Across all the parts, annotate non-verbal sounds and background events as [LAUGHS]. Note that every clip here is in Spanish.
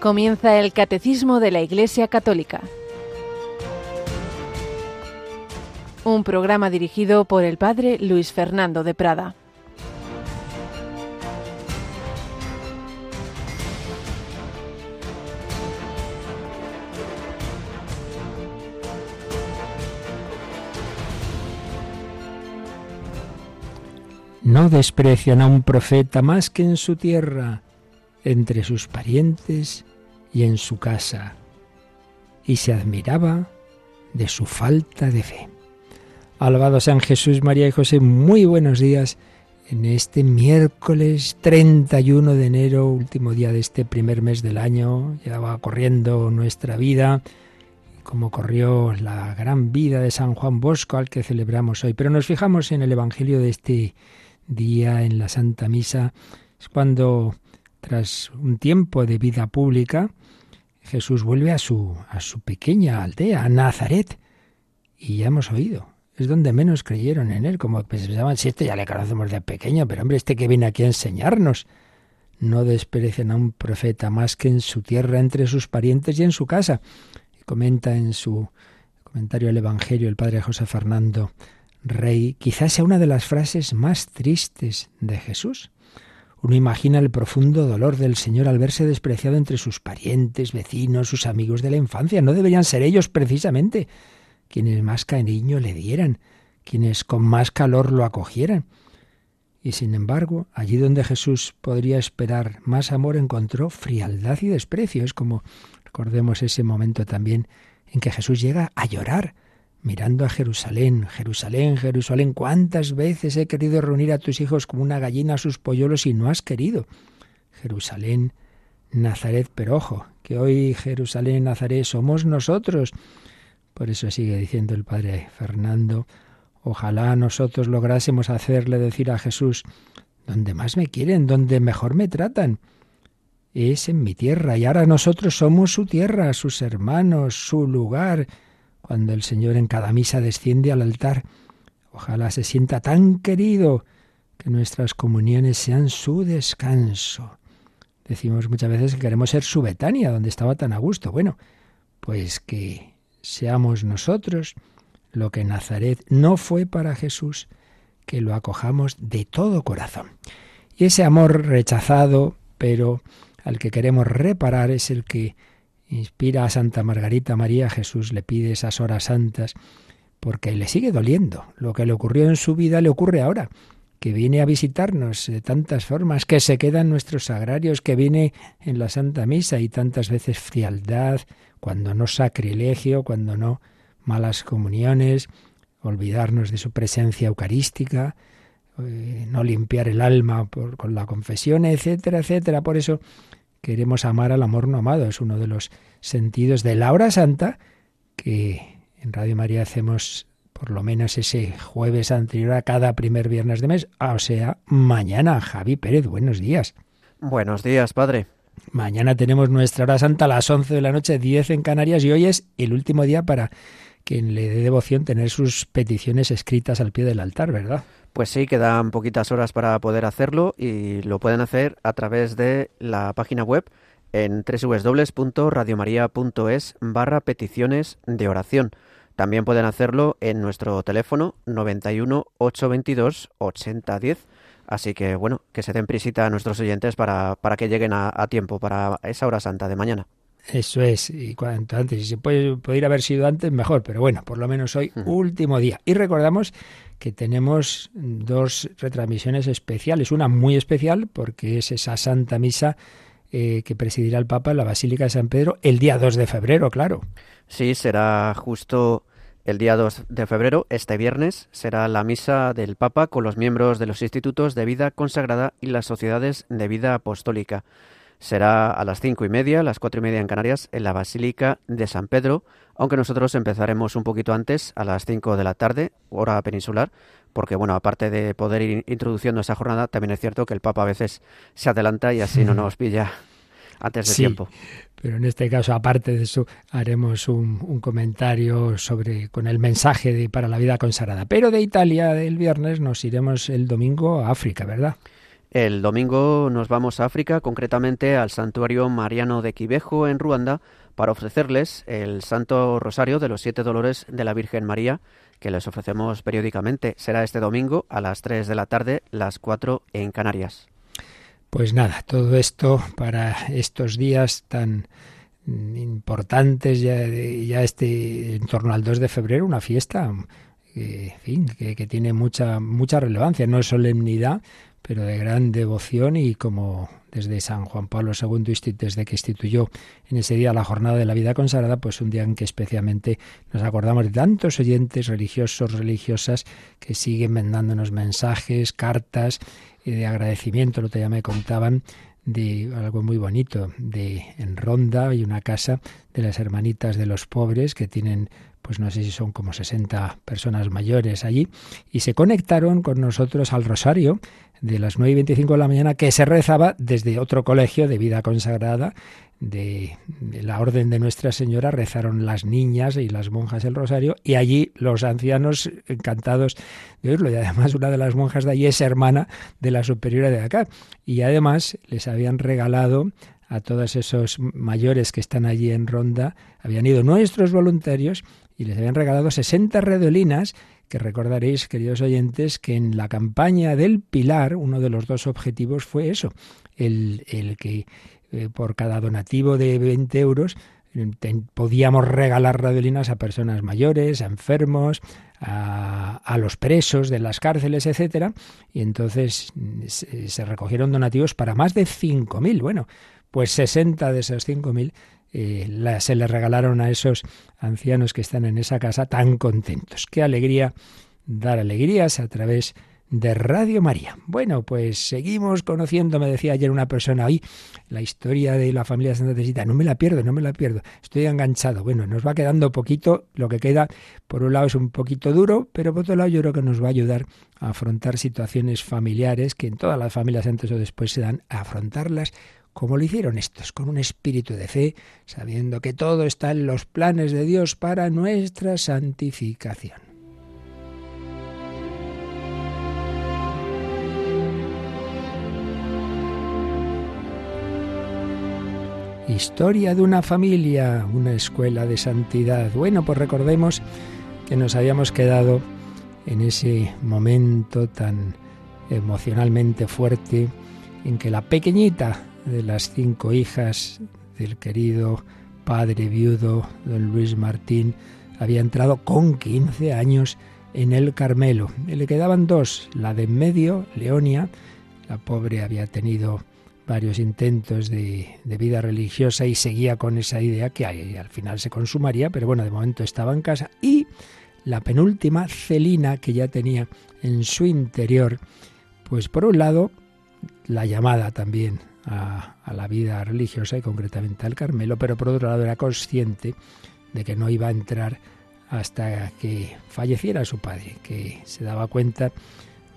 Comienza el Catecismo de la Iglesia Católica. Un programa dirigido por el Padre Luis Fernando de Prada. No desprecian a un profeta más que en su tierra, entre sus parientes y en su casa, y se admiraba de su falta de fe. Alabado sean Jesús, María y José, muy buenos días en este miércoles 31 de enero, último día de este primer mes del año. Ya va corriendo nuestra vida, como corrió la gran vida de San Juan Bosco al que celebramos hoy. Pero nos fijamos en el Evangelio de este día, en la Santa Misa, es cuando tras un tiempo de vida pública, Jesús vuelve a su, a su pequeña aldea, a Nazaret. Y ya hemos oído, es donde menos creyeron en él, como pensaban, si este ya le conocemos de pequeño, pero hombre, este que viene aquí a enseñarnos. No desprecien a un profeta más que en su tierra, entre sus parientes y en su casa. Y comenta en su comentario del Evangelio el padre José Fernando Rey, quizás sea una de las frases más tristes de Jesús. Uno imagina el profundo dolor del Señor al verse despreciado entre sus parientes, vecinos, sus amigos de la infancia. No deberían ser ellos precisamente quienes más cariño le dieran, quienes con más calor lo acogieran. Y sin embargo, allí donde Jesús podría esperar más amor, encontró frialdad y desprecio. Es como, recordemos ese momento también en que Jesús llega a llorar mirando a Jerusalén, Jerusalén, Jerusalén, ¿cuántas veces he querido reunir a tus hijos como una gallina a sus polluelos y no has querido? Jerusalén, Nazaret, pero ojo, que hoy Jerusalén y Nazaret somos nosotros. Por eso sigue diciendo el padre Fernando, ojalá nosotros lográsemos hacerle decir a Jesús, donde más me quieren, donde mejor me tratan, es en mi tierra, y ahora nosotros somos su tierra, sus hermanos, su lugar, cuando el Señor en cada misa desciende al altar. Ojalá se sienta tan querido que nuestras comuniones sean su descanso. Decimos muchas veces que queremos ser su Betania, donde estaba tan a gusto. Bueno, pues que seamos nosotros lo que Nazaret no fue para Jesús, que lo acojamos de todo corazón. Y ese amor rechazado, pero al que queremos reparar, es el que inspira a Santa Margarita María, Jesús le pide esas horas santas porque le sigue doliendo. Lo que le ocurrió en su vida le ocurre ahora, que viene a visitarnos de tantas formas, que se queda en nuestros sagrarios, que viene en la Santa Misa y tantas veces frialdad, cuando no sacrilegio, cuando no malas comuniones, olvidarnos de su presencia eucarística, eh, no limpiar el alma por, con la confesión, etcétera, etcétera. Por eso queremos amar al amor no amado. Es uno de los sentidos de la hora santa que en Radio María hacemos por lo menos ese jueves anterior a cada primer viernes de mes, o sea, mañana. Javi Pérez, buenos días. Buenos días, padre. Mañana tenemos nuestra hora santa a las 11 de la noche, 10 en Canarias, y hoy es el último día para quien le dé devoción tener sus peticiones escritas al pie del altar, ¿verdad? Pues sí, quedan poquitas horas para poder hacerlo y lo pueden hacer a través de la página web en www.radiomaria.es barra peticiones de oración. También pueden hacerlo en nuestro teléfono 91 822 8010. Así que bueno, que se den prisita a nuestros oyentes para, para que lleguen a, a tiempo para esa hora santa de mañana. Eso es, y cuanto antes, si se puede, puede haber sido antes, mejor, pero bueno, por lo menos hoy, último día. Y recordamos que tenemos dos retransmisiones especiales, una muy especial, porque es esa Santa Misa eh, que presidirá el Papa en la Basílica de San Pedro el día 2 de febrero, claro. Sí, será justo el día 2 de febrero, este viernes, será la misa del Papa con los miembros de los institutos de vida consagrada y las sociedades de vida apostólica será a las cinco y media, las cuatro y media en Canarias, en la Basílica de San Pedro, aunque nosotros empezaremos un poquito antes, a las cinco de la tarde, hora peninsular, porque bueno, aparte de poder ir introduciendo esa jornada, también es cierto que el Papa a veces se adelanta y así no [LAUGHS] nos pilla antes de tiempo. Pero en este caso, aparte de eso, haremos un, un, comentario sobre con el mensaje de, para la vida consagrada. Pero de Italia del viernes nos iremos el domingo a África, ¿verdad? El domingo nos vamos a África, concretamente al santuario mariano de Quibejo, en Ruanda, para ofrecerles el Santo Rosario de los Siete Dolores de la Virgen María, que les ofrecemos periódicamente. Será este domingo a las 3 de la tarde, las 4 en Canarias. Pues nada, todo esto para estos días tan importantes, ya, ya este en torno al 2 de febrero, una fiesta que, fin, que, que tiene mucha, mucha relevancia, no es solemnidad, pero de gran devoción y como desde San Juan Pablo II, desde que instituyó en ese día la jornada de la vida consagrada, pues un día en que especialmente nos acordamos de tantos oyentes religiosos, religiosas, que siguen mandándonos mensajes, cartas de agradecimiento, lo que ya me contaban de algo muy bonito, de en Ronda hay una casa de las hermanitas de los pobres que tienen pues no sé si son como 60 personas mayores allí, y se conectaron con nosotros al rosario de las 9 y 25 de la mañana que se rezaba desde otro colegio de vida consagrada de, la Orden de Nuestra Señora. Rezaron las niñas y las monjas el rosario y allí los ancianos encantados de oírlo. Y además una de las monjas de allí es hermana de la superiora de acá. Y además les habían regalado a todos esos mayores que están allí en Ronda, habían ido nuestros voluntarios y les habían regalado 60 redolinas que recordaréis, queridos oyentes, que en la campaña del Pilar uno de los dos objetivos fue eso, el, que eh, por cada donativo de 20 euros podíamos regalar radolinas a personas mayores, a enfermos, a, a, los presos de las cárceles, etcétera, y entonces se, se recogieron donativos para más de 5.000. Bueno, pues 60 de esos 5.000 eh, se le regalaron a esos ancianos que están en esa casa tan contentos. Qué alegría dar alegrías a través de Radio María. Bueno, pues seguimos conociendo, me decía ayer una persona ahí, la historia de la familia Santa Teresita. No me la pierdo, no me la pierdo. Estoy enganchado. Bueno, nos va quedando poquito. Lo que queda, por un lado, es un poquito duro, pero por otro lado, yo creo que nos va a ayudar a afrontar situaciones familiares que en todas las familias antes o después se dan a afrontarlas como lo hicieron estos, con un espíritu de fe, sabiendo que todo está en los planes de Dios para nuestra santificación. Historia de una familia, una escuela de santidad. Bueno, pues recordemos que nos habíamos quedado en ese momento tan emocionalmente fuerte en que la pequeñita de las cinco hijas del querido padre viudo don Luis Martín, había entrado con 15 años en el Carmelo. Y le quedaban dos, la de en medio, Leonia, la pobre había tenido varios intentos de, de, vida religiosa y seguía con esa idea que al final se consumaría, pero bueno, de momento estaba en casa. Y la penúltima, Celina, que ya tenía en su interior, pues por un lado, la llamada también a, la vida religiosa y concretamente al Carmelo, pero por otro lado era consciente de que no iba a entrar hasta que falleciera su padre, que se daba cuenta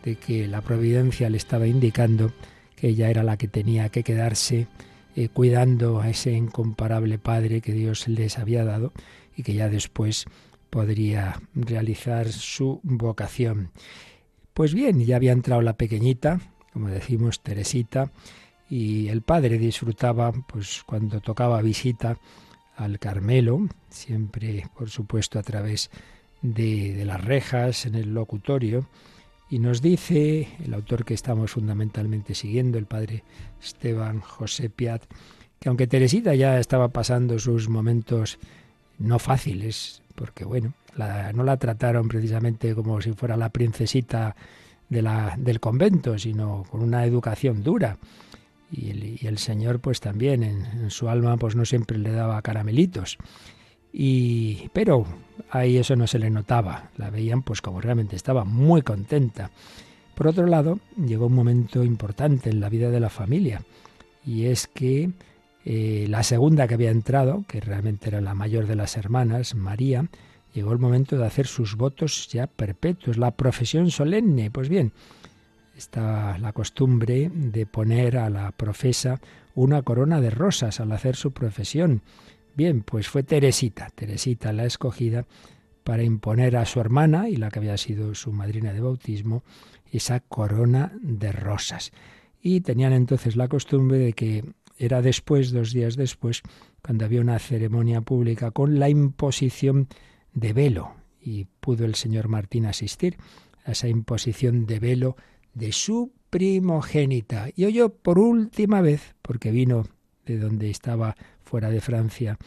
de que la providencia le estaba indicando que ella era la que tenía que quedarse eh, cuidando a ese incomparable padre que Dios les había dado y que ya después podría realizar su vocación. Pues bien, ya había entrado la pequeñita, como decimos, Teresita, y el padre disfrutaba, pues cuando tocaba visita al Carmelo, siempre, por supuesto, a través de, las rejas en el locutorio, y nos dice el autor que estamos fundamentalmente siguiendo, el padre Esteban José Piat, que aunque Teresita ya estaba pasando sus momentos no fáciles, porque bueno, no la trataron precisamente como si fuera la princesita de la, del convento, sino con una educación dura y el, Señor pues también en, su alma pues no siempre le daba caramelitos. Y, pero ahí eso no se le notaba, la veían pues como realmente estaba muy contenta. Por otro lado, llegó un momento importante en la vida de la familia y es que eh, la segunda que había entrado, que realmente era la mayor de las hermanas, María, llegó el momento de hacer sus votos ya perpetuos, la profesión solemne. Pues bien, está la costumbre de poner a la profesa una corona de rosas al hacer su profesión. Bien, pues fue Teresita, Teresita la escogida para imponer a su hermana y la que había sido su madrina de bautismo esa corona de rosas. y tenían entonces la costumbre de que era después, dos días después, cuando había una ceremonia pública con la imposición de velo y pudo el señor Martín asistir a esa imposición de velo de su primogénita. Y oyó por última vez, porque vino de donde estaba fuera de Francia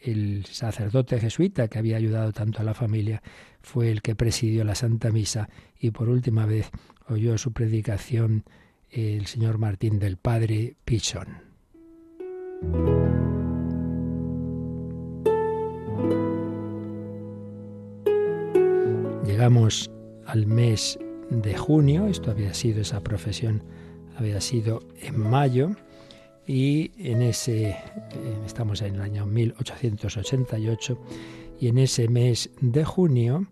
el sacerdote jesuita que había ayudado tanto a la familia, fue el que presidió la Santa Misa y por última vez oyó su predicación el señor Martín del Padre Pichón. Llegamos al mes de junio, esto había sido, esa profesión había sido en mayo, y en ese, eh, estamos en el año 1888, y en ese mes de junio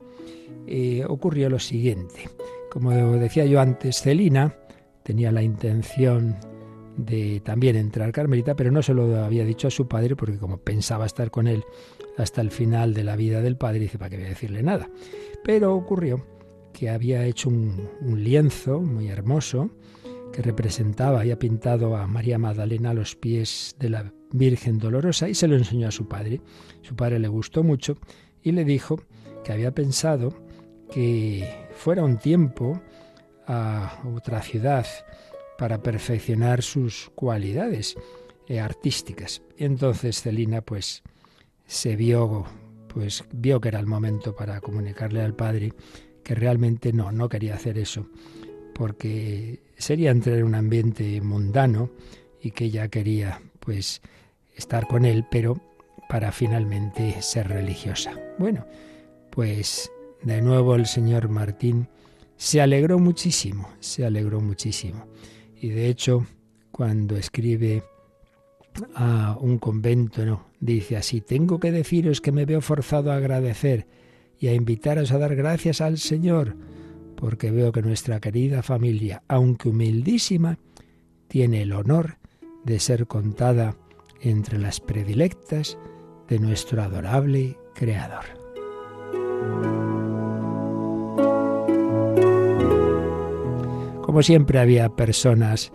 eh, ocurrió lo siguiente. Como decía yo antes, Celina tenía la intención de también entrar carmelita, pero no se lo había dicho a su padre porque como pensaba estar con él hasta el final de la vida del padre, dice, ¿para qué voy a decirle nada? Pero ocurrió que había hecho un, lienzo muy hermoso que representaba, había pintado a María Magdalena a los pies de la Virgen Dolorosa y se lo enseñó a su padre. Su padre le gustó mucho y le dijo que había pensado que fuera un tiempo a otra ciudad para perfeccionar sus cualidades eh, artísticas. Entonces Celina pues se vio pues vio que era el momento para comunicarle al padre que realmente no, no quería hacer eso, porque sería entrar en un ambiente mundano y que ella quería pues estar con él, pero para finalmente ser religiosa. Bueno, pues de nuevo el señor Martín se alegró muchísimo, se alegró muchísimo. Y de hecho, cuando escribe a un convento, no, dice así, tengo que deciros que me veo forzado a agradecer y a invitaros a dar gracias al Señor, porque veo que nuestra querida familia, aunque humildísima, tiene el honor de ser contada entre las predilectas de nuestro adorable Creador. Como siempre había personas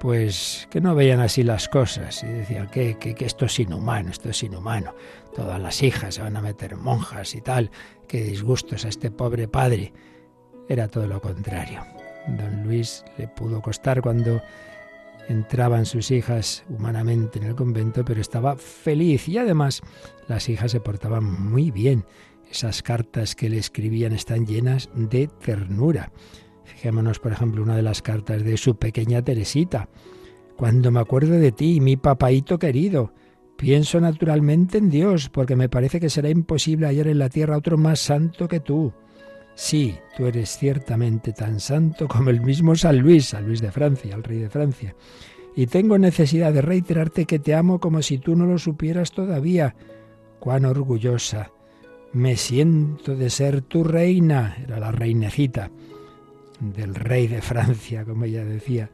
pues que no veían así las cosas y decían que, que, esto es inhumano, esto es inhumano. Todas las hijas se van a meter monjas y tal, qué disgustos a este pobre padre. Era todo lo contrario. Don Luis le pudo costar cuando entraban sus hijas humanamente en el convento, pero estaba feliz y además las hijas se portaban muy bien. Esas cartas que le escribían están llenas de ternura. Fijémonos, por ejemplo, una de las cartas de su pequeña Teresita. Cuando me acuerdo de ti, mi papaito querido, pienso naturalmente en Dios, porque me parece que será imposible hallar en la tierra otro más santo que tú. Sí, tú eres ciertamente tan santo como el mismo San Luis, San Luis de Francia, el rey de Francia. Y tengo necesidad de reiterarte que te amo como si tú no lo supieras todavía. Cuán orgullosa me siento de ser tu reina, era la reinecita del rey de Francia, como ella decía.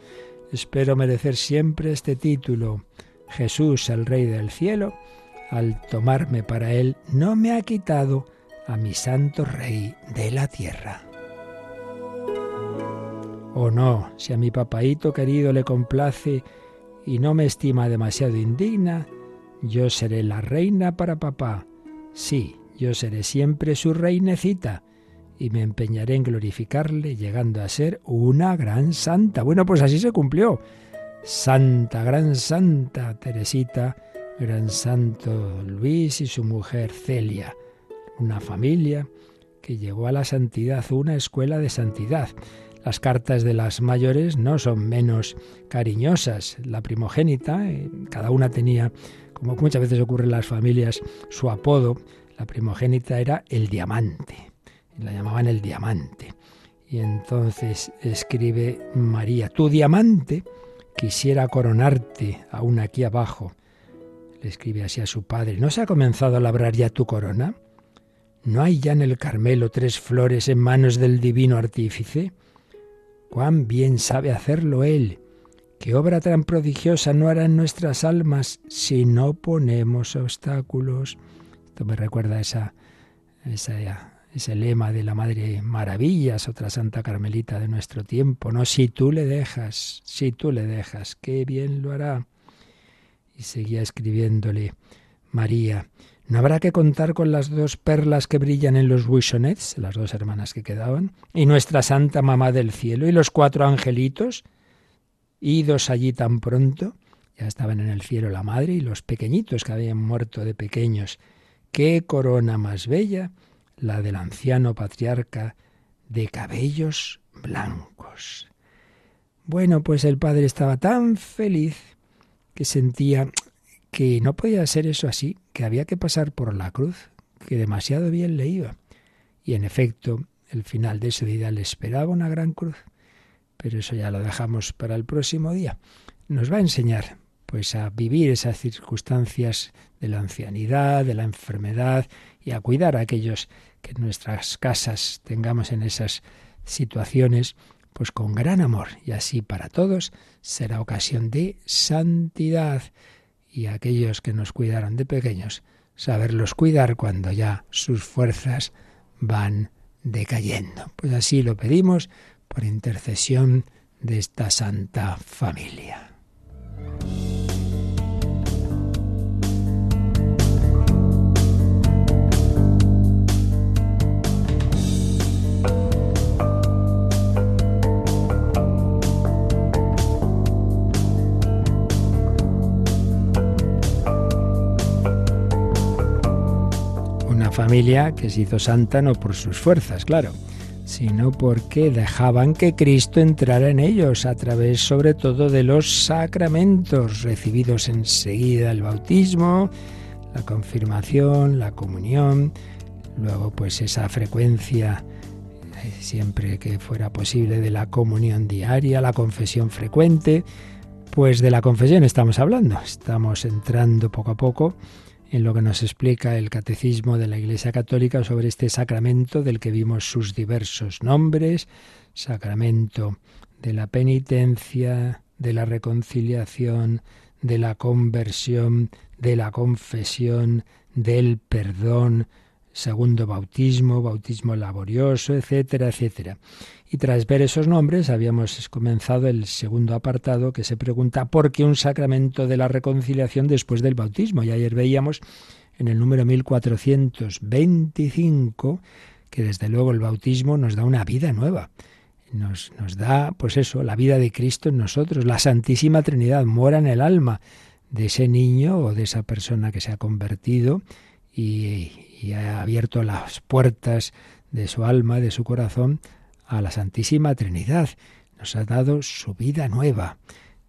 Espero merecer siempre este título. Jesús, el rey del cielo, al tomarme para él, no me ha quitado a mi santo rey de la tierra. O no, si a mi papaito querido le complace y no me estima demasiado indigna, yo seré la reina para papá. Sí, yo seré siempre su reinecita y me empeñaré en glorificarle, llegando a ser una gran santa. Bueno, pues así se cumplió. Santa, gran santa Teresita, gran santo Luis y su mujer Celia. Una familia que llegó a la santidad, una escuela de santidad. Las cartas de las mayores no son menos cariñosas. La primogénita, eh, cada una tenía, como muchas veces ocurre en las familias, su apodo. La primogénita era el diamante la llamaban el diamante. Y entonces escribe María, tu diamante quisiera coronarte aún aquí abajo. Le escribe así a su padre, ¿no se ha comenzado a labrar ya tu corona? ¿No hay ya en el Carmelo tres flores en manos del divino artífice? Cuán bien sabe hacerlo él. ¿Qué obra tan prodigiosa no hará en nuestras almas si no ponemos obstáculos? Esto me recuerda a esa, esa ese lema de la Madre Maravillas, otra Santa Carmelita de nuestro tiempo, ¿no? Si tú le dejas, si tú le dejas, qué bien lo hará. Y seguía escribiéndole María, ¿no habrá que contar con las dos perlas que brillan en los buissonets, las dos hermanas que quedaban, y nuestra Santa Mamá del Cielo, y los cuatro angelitos, idos allí tan pronto? Ya estaban en el cielo la madre y los pequeñitos que habían muerto de pequeños. ¡Qué corona más bella! La del anciano patriarca de cabellos blancos. Bueno, pues el padre estaba tan feliz que sentía que no podía ser eso así, que había que pasar por la cruz, que demasiado bien le iba. Y en efecto, el final de su vida le esperaba una gran cruz. Pero eso ya lo dejamos para el próximo día. Nos va a enseñar pues a vivir esas circunstancias de la ancianidad, de la enfermedad y a cuidar a aquellos que en nuestras casas tengamos en esas situaciones, pues con gran amor y así para todos será ocasión de santidad y aquellos que nos cuidaron de pequeños, saberlos cuidar cuando ya sus fuerzas van decayendo. Pues así lo pedimos por intercesión de esta santa familia. Familia que se hizo santa no por sus fuerzas, claro, sino porque dejaban que Cristo entrara en ellos a través sobre todo de los sacramentos recibidos enseguida, el bautismo, la confirmación, la comunión, luego pues esa frecuencia eh, siempre que fuera posible de la comunión diaria, la confesión frecuente, pues de la confesión estamos hablando, estamos entrando poco a poco en lo que nos explica el Catecismo de la Iglesia Católica sobre este sacramento del que vimos sus diversos nombres, sacramento de la penitencia, de la reconciliación, de la conversión, de la confesión, del perdón, segundo bautismo, bautismo laborioso, etcétera, etcétera. Y tras ver esos nombres habíamos comenzado el segundo apartado que se pregunta ¿por qué un sacramento de la reconciliación después del bautismo? Y ayer veíamos en el número 1425 que desde luego el bautismo nos da una vida nueva. Nos, nos da, pues eso, la vida de Cristo en nosotros. La Santísima Trinidad mora en el alma de ese niño o de esa persona que se ha convertido y, y ha abierto las puertas de su alma, de su corazón, a la Santísima Trinidad. Nos ha dado su vida nueva.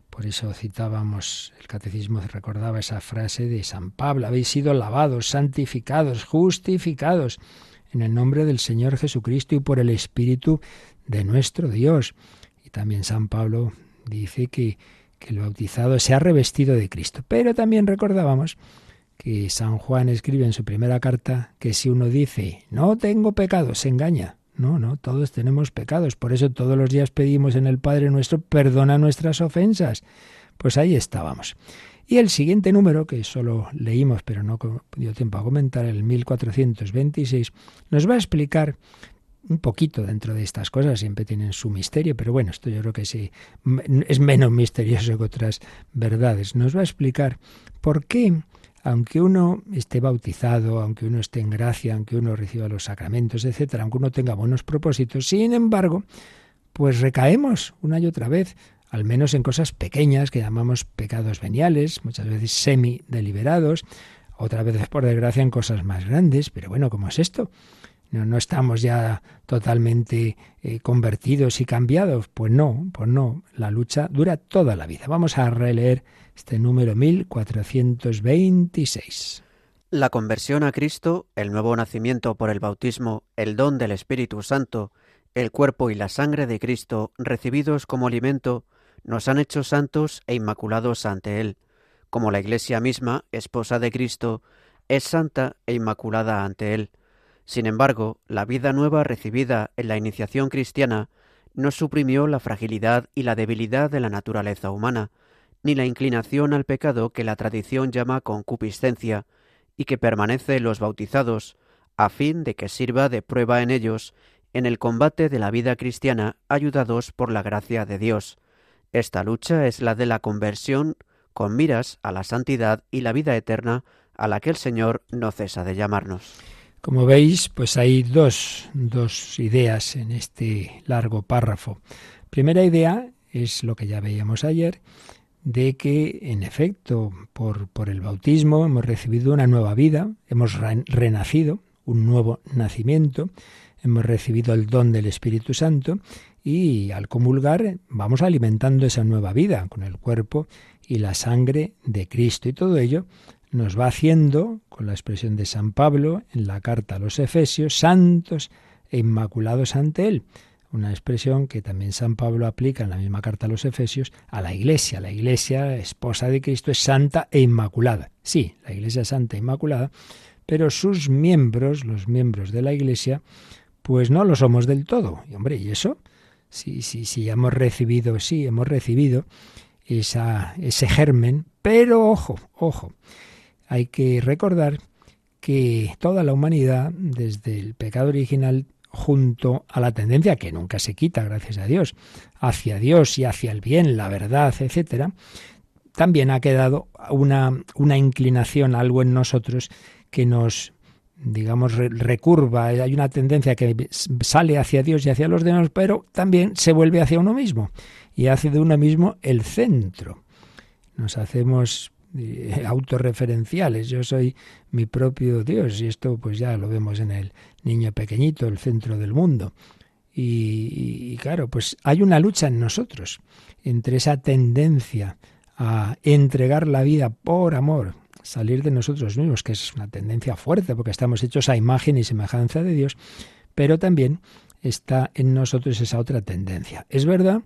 Por eso citábamos, el catecismo recordaba esa frase de San Pablo, habéis sido lavados, santificados, justificados en el nombre del Señor Jesucristo y por el Espíritu de nuestro Dios. Y también San Pablo dice que, el bautizado se ha revestido de Cristo. Pero también recordábamos que San Juan escribe en su primera carta que si uno dice no tengo pecado, se engaña. No, no, todos tenemos pecados. Por eso todos los días pedimos en el Padre nuestro, perdona nuestras ofensas. Pues ahí estábamos. Y el siguiente número, que solo leímos, pero no dio tiempo a comentar, el 1426, nos va a explicar un poquito dentro de estas cosas, siempre tienen su misterio, pero bueno, esto yo creo que sí es menos [LAUGHS] misterioso que otras verdades. Nos va a explicar por qué aunque uno esté bautizado, aunque uno esté en gracia, aunque uno reciba los sacramentos, etcétera, aunque uno tenga buenos propósitos, sin embargo, pues recaemos una y otra vez, al menos en cosas pequeñas que llamamos pecados veniales, muchas veces semi deliberados, otras veces por desgracia en cosas más grandes, pero bueno, ¿cómo es esto? No, estamos ya totalmente eh, convertidos y cambiados. Pues no, pues no. La lucha dura toda la vida. Vamos a releer este número 1426. La conversión a Cristo, el nuevo nacimiento por el bautismo, el don del Espíritu Santo, el cuerpo y la sangre de Cristo recibidos como alimento, nos han hecho santos e inmaculados ante Él, como la Iglesia misma, esposa de Cristo, es santa e inmaculada ante Él. Sin embargo, la vida nueva recibida en la iniciación cristiana no suprimió la fragilidad y la debilidad de la naturaleza humana, ni la inclinación al pecado que la tradición llama concupiscencia, y que permanece en los bautizados, a fin de que sirva de prueba en ellos en el combate de la vida cristiana ayudados por la gracia de Dios. Esta lucha es la de la conversión con miras a la santidad y la vida eterna a la que el Señor no cesa de llamarnos. Como veis, pues hay dos, dos ideas en este largo párrafo. Primera idea es lo que ya veíamos ayer, de que en efecto por, por el bautismo hemos recibido una nueva vida, hemos renacido, un nuevo nacimiento, hemos recibido el don del Espíritu Santo y al comulgar vamos alimentando esa nueva vida con el cuerpo y la sangre de Cristo y todo ello nos va haciendo, con la expresión de San Pablo en la carta a los Efesios, santos e inmaculados ante Él. Una expresión que también San Pablo aplica en la misma carta a los Efesios a la Iglesia. La Iglesia, esposa de Cristo, es santa e inmaculada. Sí, la Iglesia es santa e inmaculada, pero sus miembros, los miembros de la Iglesia, pues no lo somos del todo. Y hombre, ¿y eso? Sí, sí, sí, hemos recibido, sí, hemos recibido esa, ese germen, pero ojo, ojo, hay que recordar que toda la humanidad, desde el pecado original junto a la tendencia que nunca se quita, gracias a Dios, hacia Dios y hacia el bien, la verdad, etcétera, también ha quedado una, una inclinación, algo en nosotros que nos digamos, recurva, hay una tendencia que sale hacia Dios y hacia los demás, pero también se vuelve hacia uno mismo y hace de uno mismo el centro. Nos hacemos autorreferenciales, yo soy mi propio Dios y esto pues ya lo vemos en el niño pequeñito, el centro del mundo. Y, y claro, pues hay una lucha en nosotros entre esa tendencia a entregar la vida por amor, salir de nosotros mismos, que es una tendencia fuerte porque estamos hechos a imagen y semejanza de Dios, pero también está en nosotros esa otra tendencia. Es verdad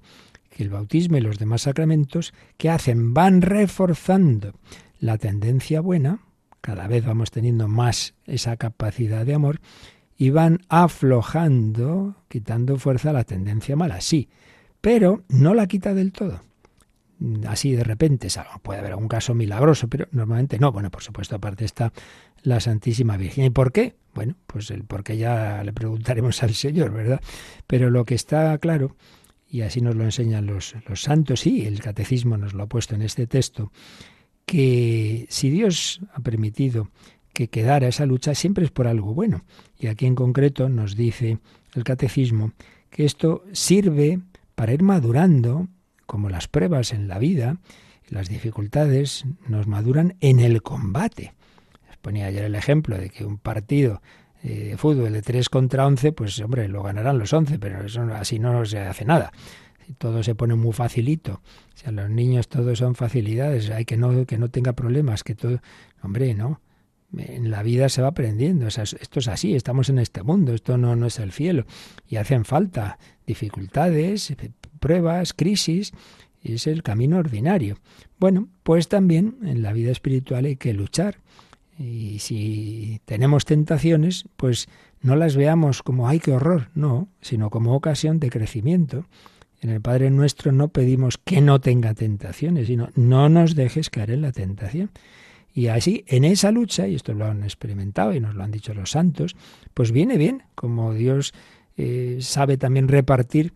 el bautismo y los demás sacramentos que hacen van reforzando la tendencia buena, cada vez vamos teniendo más esa capacidad de amor, y van aflojando, quitando fuerza a la tendencia mala, sí, pero no la quita del todo así de repente. Puede haber algún caso milagroso, pero normalmente no. Bueno, por supuesto, aparte está la Santísima Virgen. ¿Y por qué? Bueno, pues el por qué ya le preguntaremos al Señor, ¿verdad? Pero lo que está claro, y así nos lo enseñan los, los santos, y el catecismo nos lo ha puesto en este texto, que si Dios ha permitido que quedara esa lucha, siempre es por algo bueno. Y aquí en concreto nos dice el catecismo que esto sirve para ir madurando como las pruebas en la vida, las dificultades nos maduran en el combate. Les ponía ayer el ejemplo de que un partido eh, fútbol de 3 contra 11, pues hombre, lo ganarán los 11, pero eso así no se hace nada. Todo se pone muy facilito. O sea, los niños todos son facilidades, hay que no, que no tenga problemas, que todo... Hombre, no. En la vida se va aprendiendo. esto es así, estamos en este mundo, esto no, no es el cielo. Y hacen falta dificultades, pruebas, crisis, es el camino ordinario. Bueno, pues también en la vida espiritual hay que luchar. Y si tenemos tentaciones, pues no las veamos como ¡ay, qué horror! No, sino como ocasión de crecimiento. En el Padre Nuestro no pedimos que no tenga tentaciones, sino no nos dejes caer en la tentación. Y así, en esa lucha, y esto lo han experimentado y nos lo han dicho los santos, pues viene bien, como Dios eh, sabe también repartir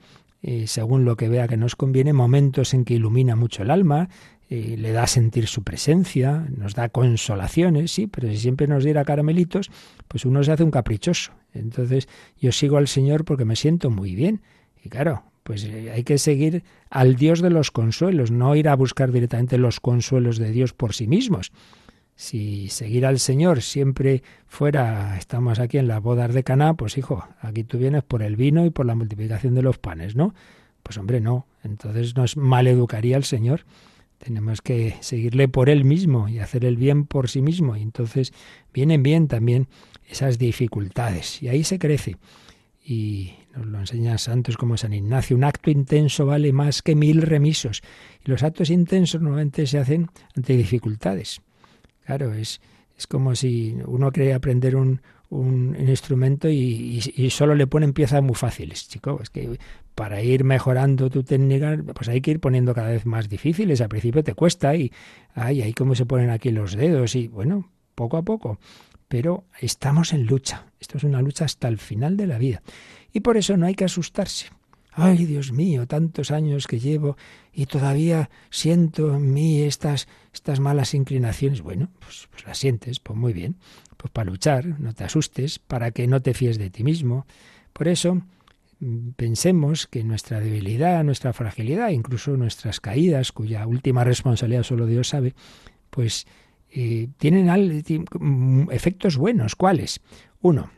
eh, según lo que vea que nos conviene, momentos en que ilumina mucho el alma, le da a sentir su presencia, nos da consolaciones, sí, pero si siempre nos diera caramelitos, pues uno se hace un caprichoso. Entonces yo sigo al Señor porque me siento muy bien. Y claro, pues eh, hay que seguir al Dios de los consuelos, no ir a buscar directamente los consuelos de Dios por sí mismos. Si seguir al Señor siempre fuera, estamos aquí en las bodas de Caná, pues hijo, aquí tú vienes por el vino y por la multiplicación de los panes, ¿no? Pues hombre, no. Entonces nos maleducaría al Señor. Tenemos que seguirle por Él mismo y hacer el bien por sí mismo. Y entonces vienen bien también esas dificultades. Y ahí se crece. Y nos lo enseñan santos como San Ignacio. Un acto intenso vale más que mil remisos. Y los actos intensos normalmente se hacen ante dificultades. Claro, es, es como si uno quiere aprender un, un, instrumento y, y, solo le ponen piezas muy fáciles, chico. Es que para ir mejorando tu técnica, pues hay que ir poniendo cada vez más difíciles. Al principio te cuesta y ay, ahí cómo se ponen aquí los dedos y bueno, poco a poco. pero estamos en lucha. Esto es una lucha hasta el final de la vida. Y por eso no hay que asustarse. Ay, Dios mío, tantos años que llevo y todavía siento en mí estas, estas malas inclinaciones. Bueno, pues, pues las sientes, pues muy bien. Pues para luchar, no te asustes, para que no te fíes de ti mismo. Por eso, pensemos que nuestra debilidad, nuestra fragilidad, incluso nuestras caídas, cuya última responsabilidad solo Dios sabe, pues eh, tienen mm, efectos buenos. ¿Cuáles? Uno,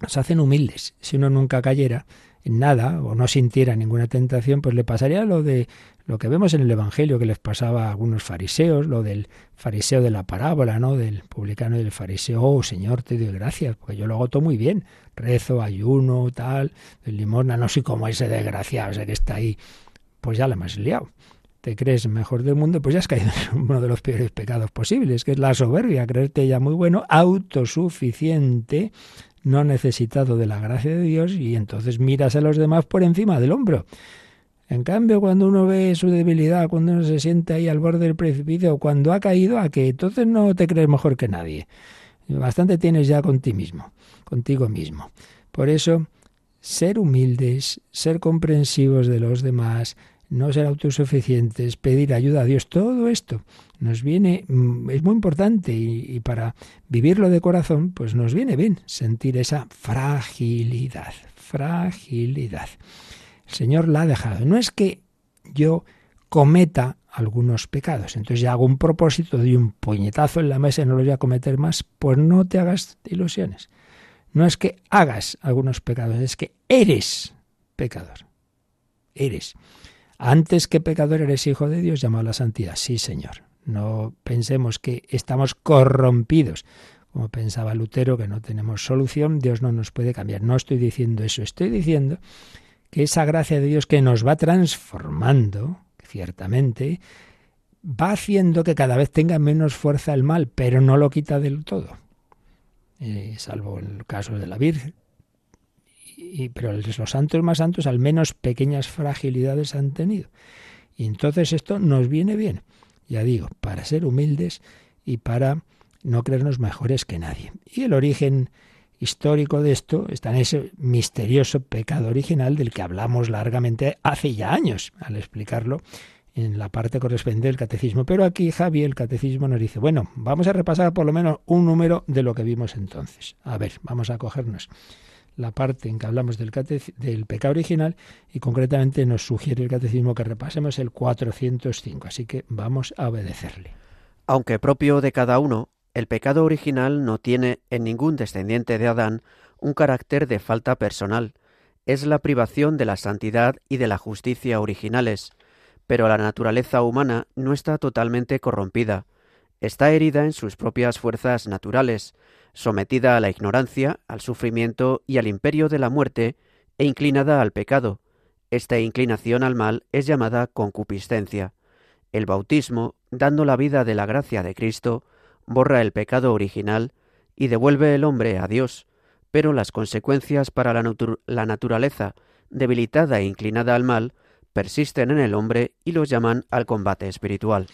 nos hacen humildes. Si uno nunca cayera en nada o no sintiera ninguna tentación, pues le pasaría lo de lo que vemos en el Evangelio que les pasaba a algunos fariseos, lo del fariseo de la parábola, ¿no? Del publicano y del fariseo, oh Señor, te doy gracias, porque yo lo hago todo muy bien, rezo, ayuno, tal, el limosna, no soy como ese desgraciado, ese que está ahí, pues ya la hemos liado te crees mejor del mundo, pues ya has caído en [LAUGHS] uno de los peores pecados posibles, que es la soberbia, creerte ya muy bueno, autosuficiente, no necesitado de la gracia de Dios, y entonces miras a los demás por encima del hombro. En cambio, cuando uno ve su debilidad, cuando uno se siente ahí al borde del precipicio, cuando ha caído, a que entonces no te crees mejor que nadie. Bastante tienes ya con ti mismo, contigo mismo. Por eso, ser humildes, ser comprensivos de los demás, no ser autosuficientes, pedir ayuda a Dios, todo esto nos viene, mm, es muy importante y, para vivirlo de corazón, pues nos viene bien sentir esa fragilidad, fragilidad. El Señor la ha dejado. No es que yo cometa algunos pecados, entonces ya hago un propósito, de un puñetazo en la mesa y no lo voy a cometer más, pues no te hagas ilusiones. No es que hagas algunos pecados, es que eres pecador. Eres. Antes que pecador eres hijo de Dios, llamado a la santidad. Sí, Señor. No pensemos que estamos corrompidos. Como pensaba Lutero, que no tenemos solución, Dios no nos puede cambiar. No estoy diciendo eso, estoy diciendo que esa gracia de Dios que nos va transformando, ciertamente, va haciendo que cada vez tenga menos fuerza el mal, pero no lo quita del todo. Eh, salvo el caso de la Virgen, y, pero los santos más santos al menos pequeñas fragilidades han tenido. Y entonces esto nos viene bien, ya digo, para ser humildes y para no creernos mejores que nadie. Y el origen histórico de esto está en ese misterioso pecado original del que hablamos largamente hace ya años, al explicarlo en la parte correspondiente del catecismo. Pero aquí Javi, el catecismo, nos dice, bueno, vamos a repasar por lo menos un número de lo que vimos entonces. A ver, vamos a cogernos la parte en que hablamos del, del pecado original y concretamente nos sugiere el catecismo que repasemos el 405. Así que vamos a obedecerle. Aunque propio de cada uno, el pecado original no tiene en ningún descendiente de Adán un carácter de falta personal. Es la privación de la santidad y de la justicia originales. Pero la naturaleza humana no está totalmente corrompida. Está herida en sus propias fuerzas naturales, sometida a la ignorancia, al sufrimiento y al imperio de la muerte, e inclinada al pecado. Esta inclinación al mal es llamada concupiscencia. El bautismo, dando la vida de la gracia de Cristo, borra el pecado original y devuelve el hombre a Dios, pero las consecuencias para la, naturaleza, debilitada e inclinada al mal, persisten en el hombre y los llaman al combate espiritual.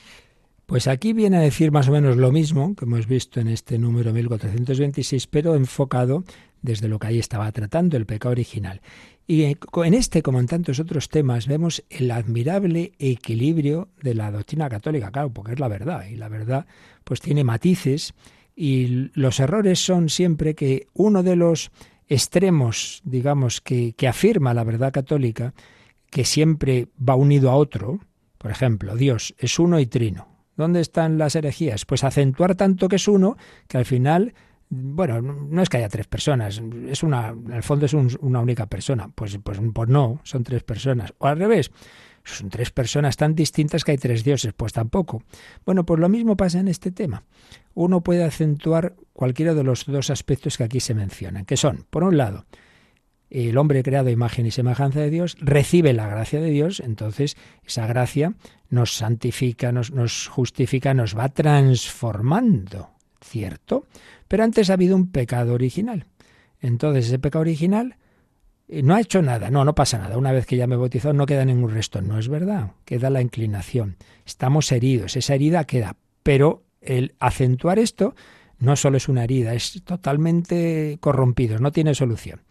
Pues aquí viene a decir más o menos lo mismo que hemos visto en este número 1426, pero enfocado desde lo que ahí estaba tratando, el pecado original. Y en este, como en tantos otros temas, vemos el admirable equilibrio de la doctrina católica, claro, porque es la verdad, y la verdad pues tiene matices, y los errores son siempre que uno de los extremos, digamos, que, que afirma la verdad católica, que siempre va unido a otro, por ejemplo, Dios es uno y trino, ¿Dónde están las herejías? Pues acentuar tanto que es uno que al final, bueno, no es que haya tres personas, es una, en el fondo es una única persona. Pues, pues, pues no, son tres personas. O al revés, son tres personas tan distintas que hay tres dioses, pues tampoco. Bueno, pues lo mismo pasa en este tema. Uno puede acentuar cualquiera de los dos aspectos que aquí se mencionan, que son, por un lado, el hombre creado a imagen y semejanza de Dios recibe la gracia de Dios, entonces esa gracia nos santifica, nos, nos justifica, nos va transformando, ¿cierto? Pero antes ha habido un pecado original. Entonces ese pecado original eh, no ha hecho nada, no, no pasa nada. Una vez que ya me he bautizado no queda ningún resto, no es verdad, queda la inclinación. Estamos heridos, esa herida queda, pero el acentuar esto no solo es una herida, es totalmente corrompido, no tiene solución.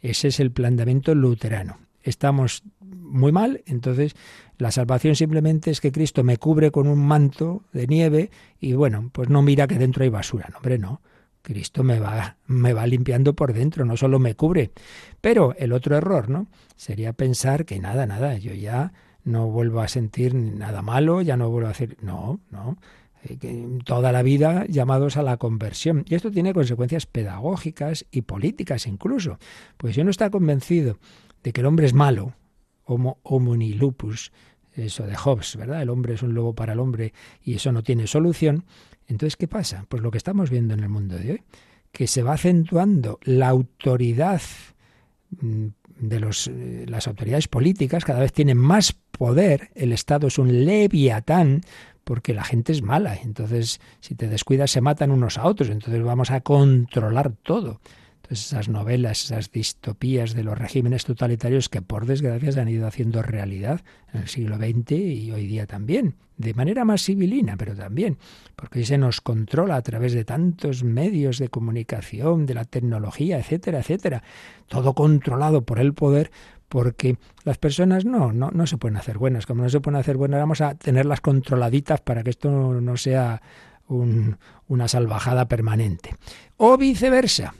Ese es el planteamiento luterano. Estamos muy mal, entonces la salvación simplemente es que Cristo me cubre con un manto de nieve y bueno, pues no mira que dentro hay basura, no, hombre, no. Cristo me va, me va limpiando por dentro, no solo me cubre. Pero el otro error, ¿no? Sería pensar que nada, nada, yo ya no vuelvo a sentir nada malo, ya no vuelvo a hacer. No, no. Eh, toda la vida llamados a la conversión. Y esto tiene consecuencias pedagógicas y políticas incluso. Pues si uno está convencido de que el hombre es malo, homo homini lupus, eso de Hobbes, ¿verdad? El hombre es un lobo para el hombre y eso no tiene solución. Entonces, ¿qué pasa? Pues lo que estamos viendo en el mundo de hoy, que se va acentuando la autoridad mm, de los, eh, las autoridades políticas, cada vez tienen más poder, el Estado es un leviatán, porque la gente es mala, entonces si te descuidas se matan unos a otros, entonces vamos a controlar todo esas novelas, esas distopías de los regímenes totalitarios que por desgracia se han ido haciendo realidad en el siglo XX y hoy día también, de manera más civilina, pero también, porque se nos controla a través de tantos medios de comunicación, de la tecnología, etcétera, etcétera, todo controlado por el poder, porque las personas no, no, no se pueden hacer buenas. Como no se pueden hacer buenas, vamos a tenerlas controladitas para que esto no sea una salvajada permanente. O viceversa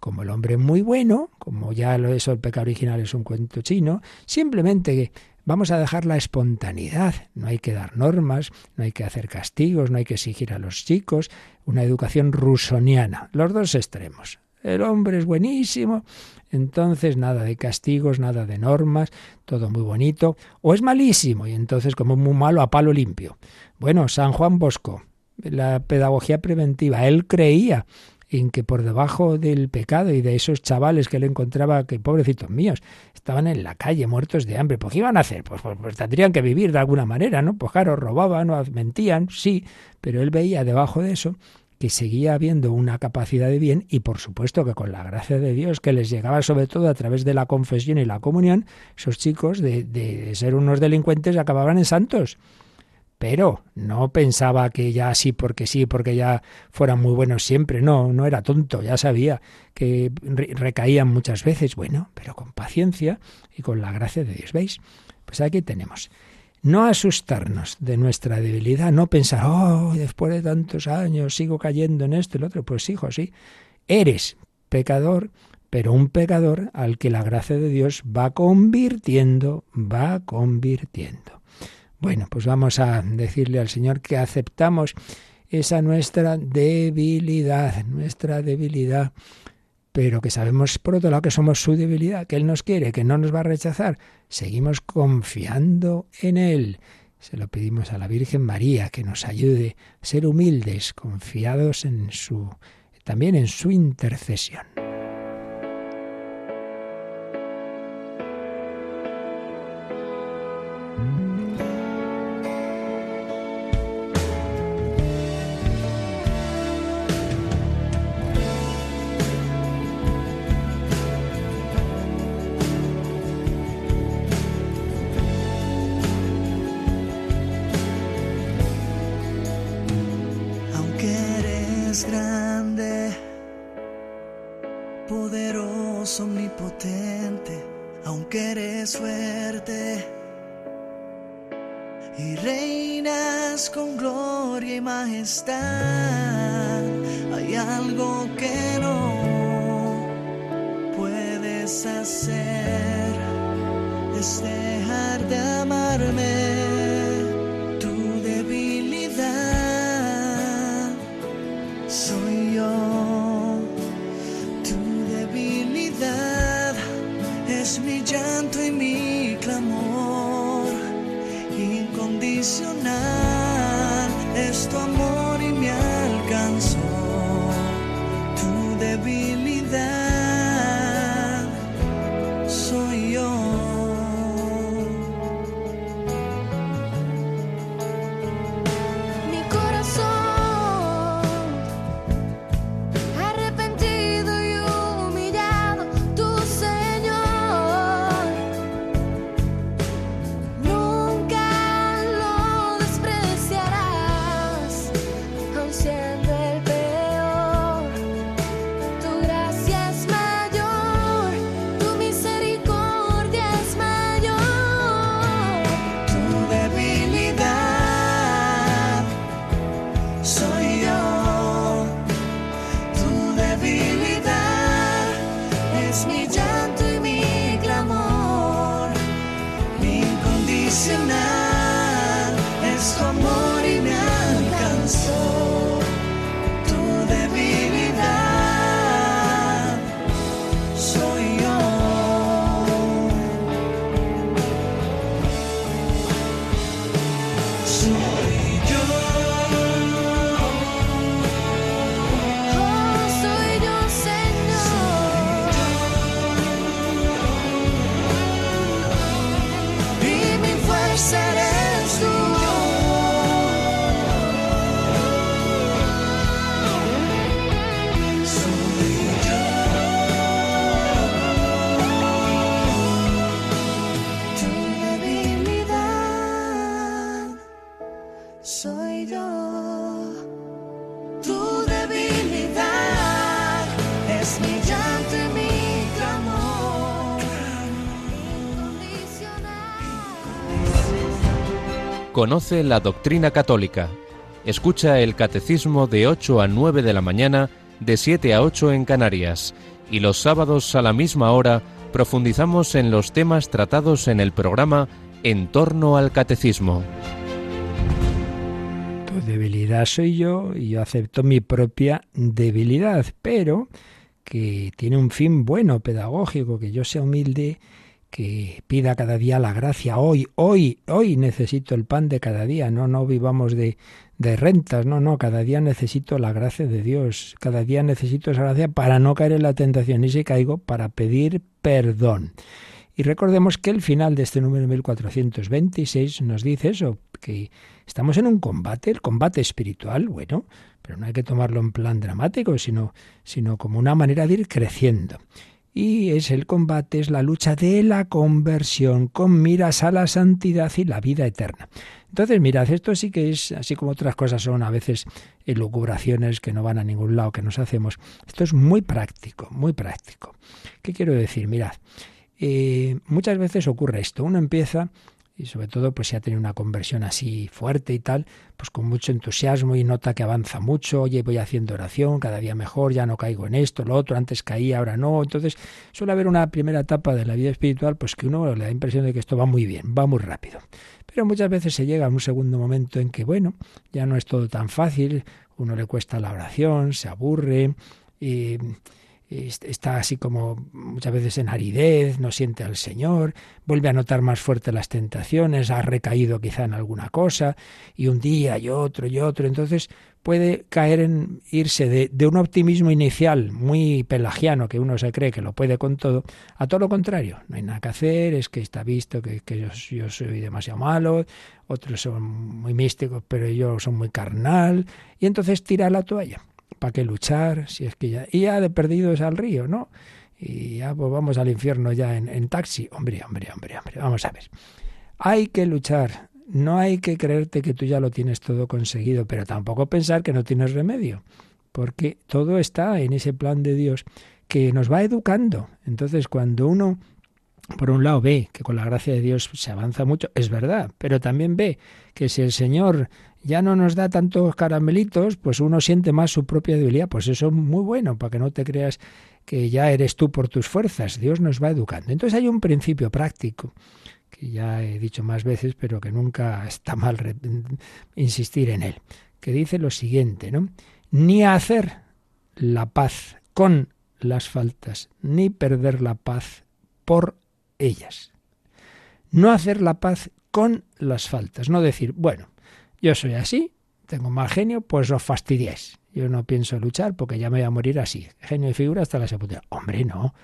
como el hombre muy bueno, como ya lo es el pecado original es un cuento chino, simplemente vamos a dejar la espontaneidad, no hay que dar normas, no hay que hacer castigos, no hay que exigir a los chicos, una educación rusoniana, los dos extremos. El hombre es buenísimo, entonces nada de castigos, nada de normas, todo muy bonito, o es malísimo y entonces como muy malo a palo limpio. Bueno, San Juan Bosco, la pedagogía preventiva, él creía en que por debajo del pecado y de esos chavales que él encontraba, que pobrecitos míos, estaban en la calle muertos de hambre, pues ¿qué iban a hacer? Pues, pues, pues tendrían que vivir de alguna manera, ¿no? Pues claro, robaban o mentían, sí, pero él veía debajo de eso que seguía habiendo una capacidad de bien y por supuesto que con la gracia de Dios que les llegaba sobre todo a través de la confesión y la comunión, esos chicos de, de ser unos delincuentes acababan en santos pero no pensaba que ya sí porque sí, porque ya fueran muy buenos siempre, no, no era tonto, ya sabía que recaían muchas veces, bueno, pero con paciencia y con la gracia de Dios, ¿veis? Pues aquí tenemos. No asustarnos de nuestra debilidad, no pensar, oh, después de tantos años sigo cayendo en esto y lo otro. Pues hijo, sí, eres pecador, pero un pecador al que la gracia de Dios va convirtiendo, va convirtiendo. Bueno, pues vamos a decirle al Señor que aceptamos esa nuestra debilidad, nuestra debilidad, pero que sabemos por otro lado que somos su debilidad, que Él nos quiere, que no nos va a rechazar. Seguimos confiando en Él. Se lo pedimos a la Virgen María que nos ayude a ser humildes, confiados en su también en su intercesión. hay algo que no puedes hacer, es dejar de amarme. Conoce la doctrina católica. Escucha el catecismo de 8 a 9 de la mañana, de 7 a 8 en Canarias. Y los sábados a la misma hora profundizamos en los temas tratados en el programa En torno al catecismo. Tu debilidad soy yo y yo acepto mi propia debilidad, pero que tiene un fin bueno, pedagógico, que yo sea humilde que pida cada día la gracia. Hoy, hoy, hoy necesito el pan de cada día. No, no vivamos de, de rentas. No, no, cada día necesito la gracia de Dios. Cada día necesito esa gracia para no caer en la tentación. Y si caigo, para pedir perdón. Y recordemos que el final de este número 1426 nos dice eso, que estamos en un combate, el combate espiritual, bueno, pero no hay que tomarlo en plan dramático, sino, sino como una manera de ir creciendo y es el combate, es la lucha de la conversión con miras a la santidad y la vida eterna. Entonces, mirad, esto sí que es, así como otras cosas son a veces elucubraciones que no van a ningún lado, que nos hacemos, esto es muy práctico, muy práctico. ¿Qué quiero decir? Mirad, eh, muchas veces ocurre esto, uno empieza y sobre todo pues si ha tenido una conversión así fuerte y tal, pues con mucho entusiasmo y nota que avanza mucho, oye, voy haciendo oración, cada día mejor, ya no caigo en esto, lo otro, antes caía, ahora no, entonces suele haber una primera etapa de la vida espiritual pues que uno le da impresión de que esto va muy bien, va muy rápido. Pero muchas veces se llega a un segundo momento en que, bueno, ya no es todo tan fácil, uno le cuesta la oración, se aburre, y está así como muchas veces en aridez, no siente al Señor, vuelve a notar más fuerte las tentaciones, ha recaído quizá en alguna cosa, y un día y otro y otro, entonces puede caer en irse de, un optimismo inicial muy pelagiano, que uno se cree que lo puede con todo, a todo lo contrario, no hay nada que hacer, es que está visto que, yo, yo soy demasiado malo, otros son muy místicos, pero yo soy muy carnal, y entonces tira la toalla ¿Para qué luchar? Si es que ya. Y ya de perdidos al río, ¿no? Y ya pues vamos al infierno ya en, en taxi. Hombre, hombre, hombre, hombre. Vamos a ver. Hay que luchar. No hay que creerte que tú ya lo tienes todo conseguido, pero tampoco pensar que no tienes remedio. Porque todo está en ese plan de Dios que nos va educando. Entonces, cuando uno por un lado ve que con la gracia de Dios se avanza mucho, es verdad, pero también ve que si el Señor ya no nos da tantos caramelitos, pues uno siente más su propia debilidad. Pues eso es muy bueno, para que no te creas que ya eres tú por tus fuerzas. Dios nos va educando. Entonces hay un principio práctico que ya he dicho más veces, pero que nunca está mal insistir en él, que dice lo siguiente, ¿no? Ni hacer la paz con las faltas, ni perder la paz por ellas. No hacer la paz con las faltas, no decir, bueno, yo soy así, tengo mal genio, pues os fastidiáis. Yo no pienso luchar porque ya me voy a morir así. Genio y figura hasta la sepultura. Hombre, no.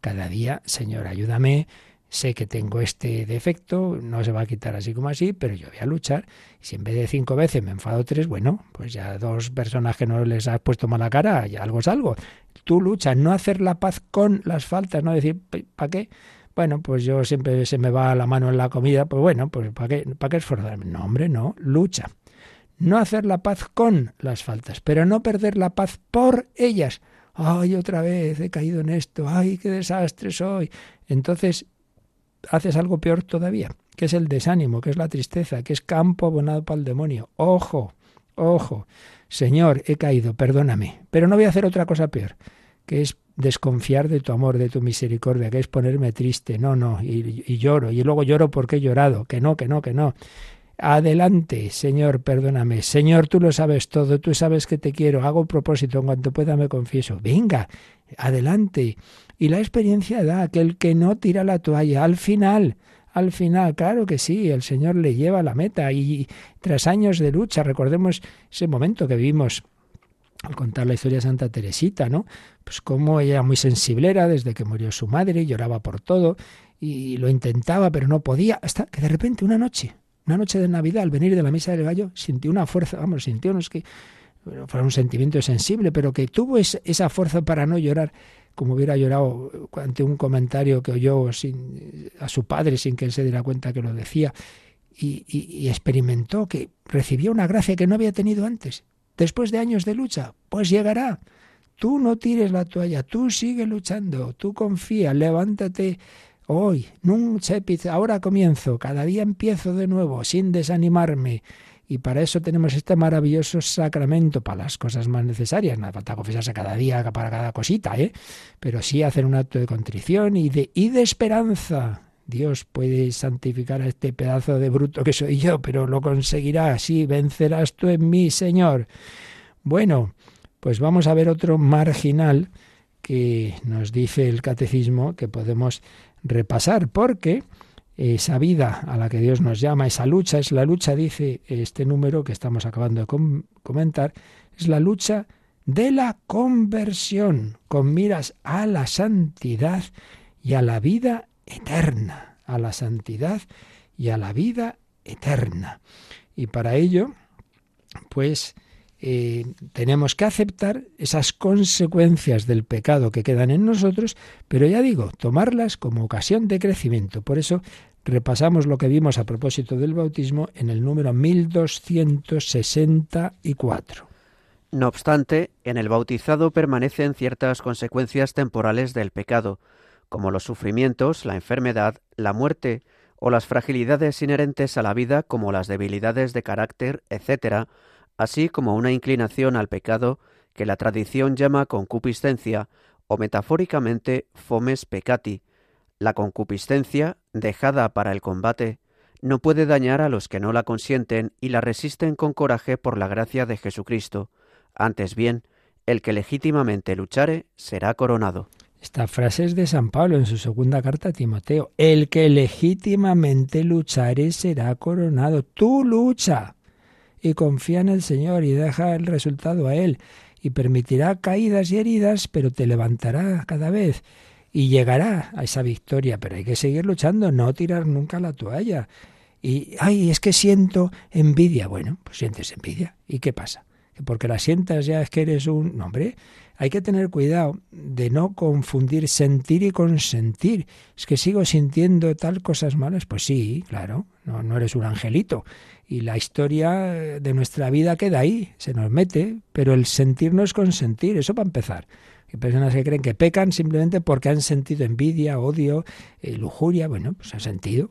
Cada día, Señor, ayúdame. Sé que tengo este defecto, no se va a quitar así como así, pero yo voy a luchar. Si en vez de cinco veces me enfado tres, bueno, pues ya dos personas que no les has puesto mala cara, ya algo es algo. Tú luchas, no hacer la paz con las faltas, no decir, ¿para qué? Bueno, pues yo siempre se me va la mano en la comida, pues bueno, pues ¿para qué, para qué esforzarme? No, hombre, no, lucha. No hacer la paz con las faltas, pero no perder la paz por ellas. Ay, otra vez he caído en esto, ay, qué desastre soy. Entonces, haces algo peor todavía, que es el desánimo, que es la tristeza, que es campo abonado para el demonio. Ojo, ojo, Señor, he caído, perdóname, pero no voy a hacer otra cosa peor, que es desconfiar de tu amor, de tu misericordia, que es ponerme triste, no, no, y, lloro, y luego lloro porque he llorado, que no, que no, que no. Adelante, Señor, perdóname. Señor, tú lo sabes todo, tú sabes que te quiero, hago propósito, en cuanto pueda me confieso. Venga, adelante. Y la experiencia da que el que no tira la toalla, al final, al final, claro que sí, el Señor le lleva a la meta y tras años de lucha, recordemos ese momento que vivimos al contar la historia de Santa Teresita, ¿no? Pues como ella muy sensiblera desde que murió su madre, lloraba por todo y lo intentaba pero no podía, hasta que de repente una noche, una noche de Navidad, al venir de la misa del gallo, sintió una fuerza, vamos, sintió, no es que fuera un sentimiento sensible, pero que tuvo esa fuerza para no llorar como hubiera llorado ante un comentario que oyó sin, a su padre sin que él se diera cuenta que lo decía, y, y experimentó que recibía una gracia que no había tenido antes después de años de lucha? Pues llegará. Tú no tires la toalla, tú sigue luchando, tú confía, levántate Hoy, ahora comienzo, cada día empiezo de nuevo, sin desanimarme. Y para eso tenemos este maravilloso sacramento, para las cosas más necesarias. No falta confesarse cada día para cada cosita, ¿eh? Pero sí hacer un acto de contrición y de, y de esperanza. Dios puede santificar a este pedazo de bruto que soy yo, pero lo conseguirá. Sí, vencerás tú en mí, Señor. Bueno, pues vamos a ver otro marginal que nos dice el catecismo que podemos repasar, porque esa vida a la que Dios nos llama, esa lucha, es la lucha, dice este número que estamos acabando de comentar, es la lucha de la conversión, con miras a la santidad y a la vida eterna, a la santidad y a la vida eterna. Y para ello, pues eh, tenemos que aceptar esas consecuencias del pecado que quedan en nosotros, pero ya digo, tomarlas como ocasión de crecimiento. Por eso repasamos lo que vimos a propósito del bautismo en el número 1264. No obstante, en el bautizado permanecen ciertas consecuencias temporales del pecado, como los sufrimientos, la enfermedad, la muerte o las fragilidades inherentes a la vida como las debilidades de carácter, etc., así como una inclinación al pecado que la tradición llama concupiscencia o metafóricamente fomes peccati. La concupiscencia, dejada para el combate, no puede dañar a los que no la consienten y la resisten con coraje por la gracia de Jesucristo. Antes bien, el que legítimamente luchare será coronado. Esta frase es de San Pablo en su segunda carta a Timoteo. El que legítimamente luchare será coronado. Tú lucha y confía en el Señor y deja el resultado a Él y permitirá caídas y heridas, pero te levantará cada vez y llegará a esa victoria, pero hay que seguir luchando, no tirar nunca la toalla. Y, ay, es que siento envidia. Bueno, pues sientes envidia. ¿Y qué pasa? ¿Que porque la sientas ya es que eres un... hombre, hay que tener cuidado de no confundir sentir y consentir. Es que sigo sintiendo tal cosas malas. Pues sí, claro, no, no eres un angelito y la historia de nuestra vida queda ahí, se nos mete, pero el sentir no es consentir, eso para empezar. Hay personas que creen que pecan simplemente porque han sentido envidia, odio, eh, lujuria, bueno, pues han sentido,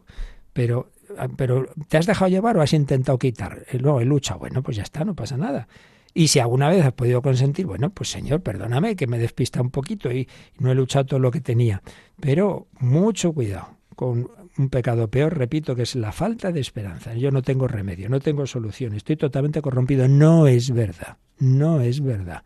pero, ah, pero ¿te has dejado llevar o has intentado quitar? Eh, no, he lucha, bueno, pues ya está, no pasa nada. Y si alguna vez has podido consentir, bueno, pues Señor, perdóname que me despista un poquito y no he luchado todo lo que tenía. Pero mucho cuidado con un pecado peor, repito, que es la falta de esperanza. Yo no tengo remedio, no tengo solución, estoy totalmente corrompido. No es verdad, no es verdad.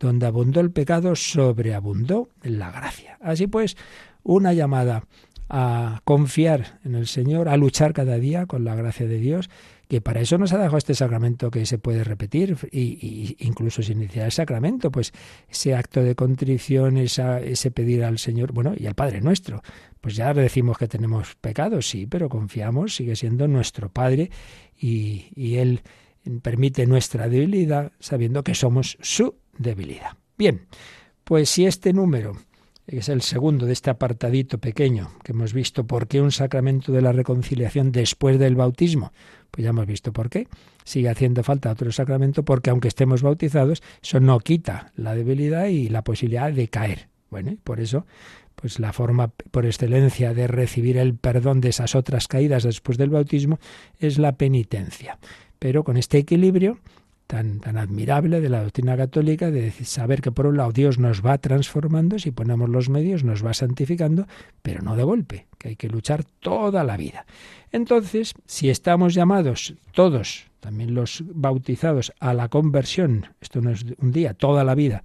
Donde abundó el pecado, sobreabundó la gracia. Así pues, una llamada a confiar en el Señor, a luchar cada día con la gracia de Dios que para eso nos ha dejado este sacramento que se puede repetir y, incluso sin iniciar el sacramento, pues ese acto de contrición, ese pedir al Señor, bueno, y al Padre nuestro, pues ya decimos que tenemos pecados, sí, pero confiamos, sigue siendo nuestro Padre y, y Él permite nuestra debilidad sabiendo que somos su debilidad. Bien, pues si este número es el segundo de este apartadito pequeño que hemos visto, ¿por qué un sacramento de la reconciliación después del bautismo? Pues ya hemos visto por qué. Sigue haciendo falta otro sacramento porque aunque estemos bautizados, eso no quita la debilidad y la posibilidad de caer. Bueno, por eso, pues la forma por excelencia de recibir el perdón de esas otras caídas después del bautismo es la penitencia. Pero con este equilibrio tan, admirable de la doctrina católica de saber que por un lado Dios nos va transformando, si ponemos los medios nos va santificando, pero no de golpe, que hay que luchar toda la vida. Entonces, si estamos llamados todos, también los bautizados, a la conversión, esto no es un día, toda la vida,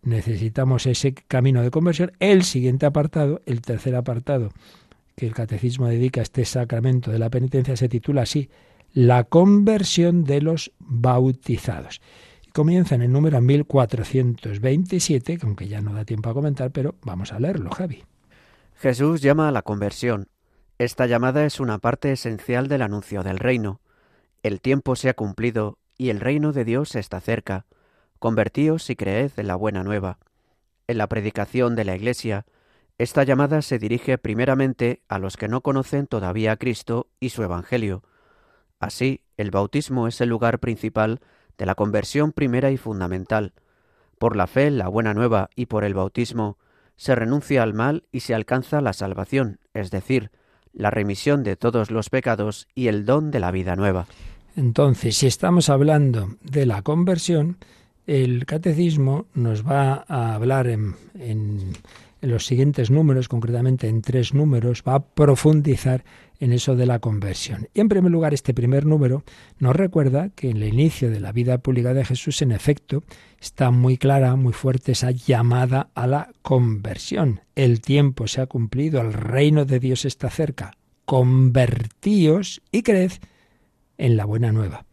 necesitamos ese camino de conversión, el siguiente apartado, el tercer apartado que el catecismo dedica a este sacramento de la penitencia se titula así, la conversión de los bautizados. Comienza en el número 1427, aunque ya no da tiempo a comentar, pero vamos a leerlo, Javi. Jesús llama a la conversión esta llamada es una parte esencial del anuncio del reino. El tiempo se ha cumplido y el reino de Dios está cerca. Convertíos y creed en la buena nueva. En la predicación de la Iglesia, esta llamada se dirige primeramente a los que no conocen todavía a Cristo y su Evangelio. Así, el bautismo es el lugar principal de la conversión primera y fundamental. Por la fe la buena nueva y por el bautismo, se renuncia al mal y se alcanza la salvación, es decir, la remisión de todos los pecados y el don de la vida nueva. Entonces, si estamos hablando de la conversión, el catecismo nos va a hablar en, en, los siguientes números, concretamente en tres números, va a profundizar en eso de la conversión. Y en primer lugar, este primer número nos recuerda que en el inicio de la vida pública de Jesús, en efecto, está muy clara, muy fuerte esa llamada a la conversión. El tiempo se ha cumplido, el reino de Dios está cerca. Convertíos y creed en la buena nueva.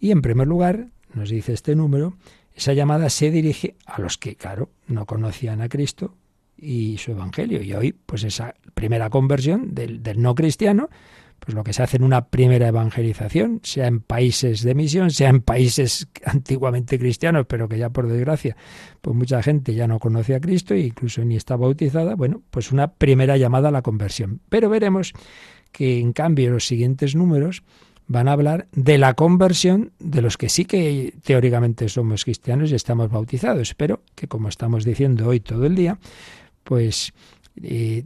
Y en primer lugar, nos dice este número, esa llamada se dirige a los que, claro, no conocían a Cristo y su Evangelio. Y hoy, pues esa primera conversión del, del, no cristiano, pues lo que se hace en una primera evangelización, sea en países de misión, sea en países [LAUGHS] antiguamente cristianos, pero que ya por desgracia, pues mucha gente ya no conoce a Cristo e incluso ni está bautizada, bueno, pues una primera llamada a la conversión. Pero veremos que en cambio los siguientes números van a hablar de la conversión de los que sí que teóricamente somos cristianos y estamos bautizados, pero que como estamos diciendo hoy todo el día, pues eh,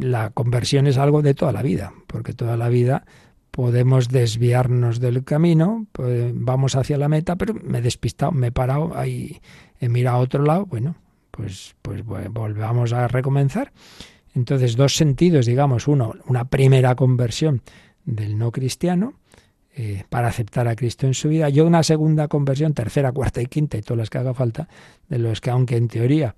la conversión es algo de toda la vida, porque toda la vida podemos desviarnos del camino, pues vamos hacia la meta, pero me he despistado, me he parado, ahí he mirado a otro lado, bueno, pues, pues volvamos a recomenzar. Entonces, dos sentidos, digamos, uno, una primera conversión del no cristiano, eh, para aceptar a Cristo en su vida. Yo una segunda conversión, tercera, cuarta y quinta y todas las que haga falta, de los que aunque en teoría,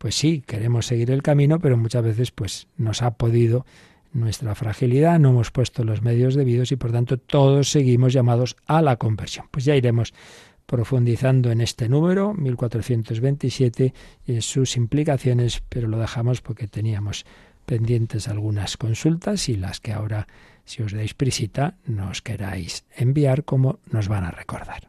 pues sí, queremos seguir el camino, pero muchas veces pues nos ha podido nuestra fragilidad, no hemos puesto los medios debidos y por tanto todos seguimos llamados a la conversión. Pues ya iremos profundizando en este número, 1427, y sus implicaciones, pero lo dejamos porque teníamos pendientes algunas consultas y las que ahora si os dais prisita, nos queráis enviar como nos van a recordar.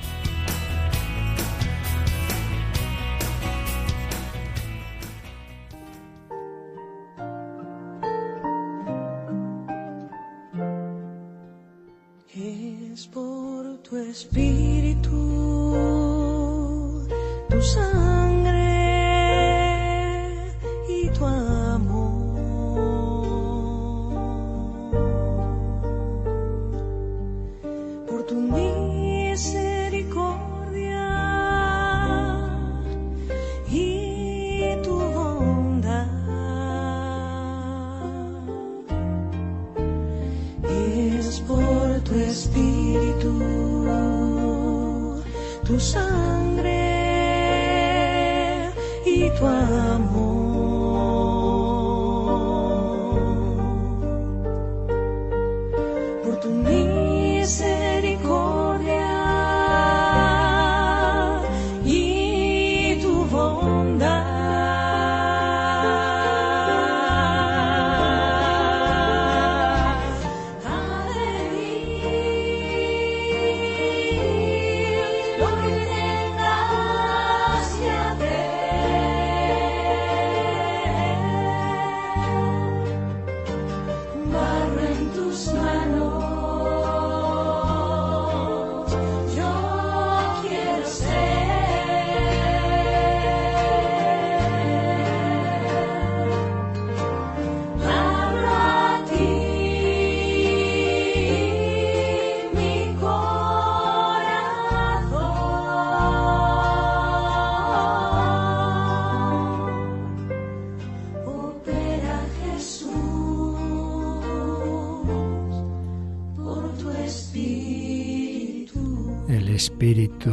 por tu Espíritu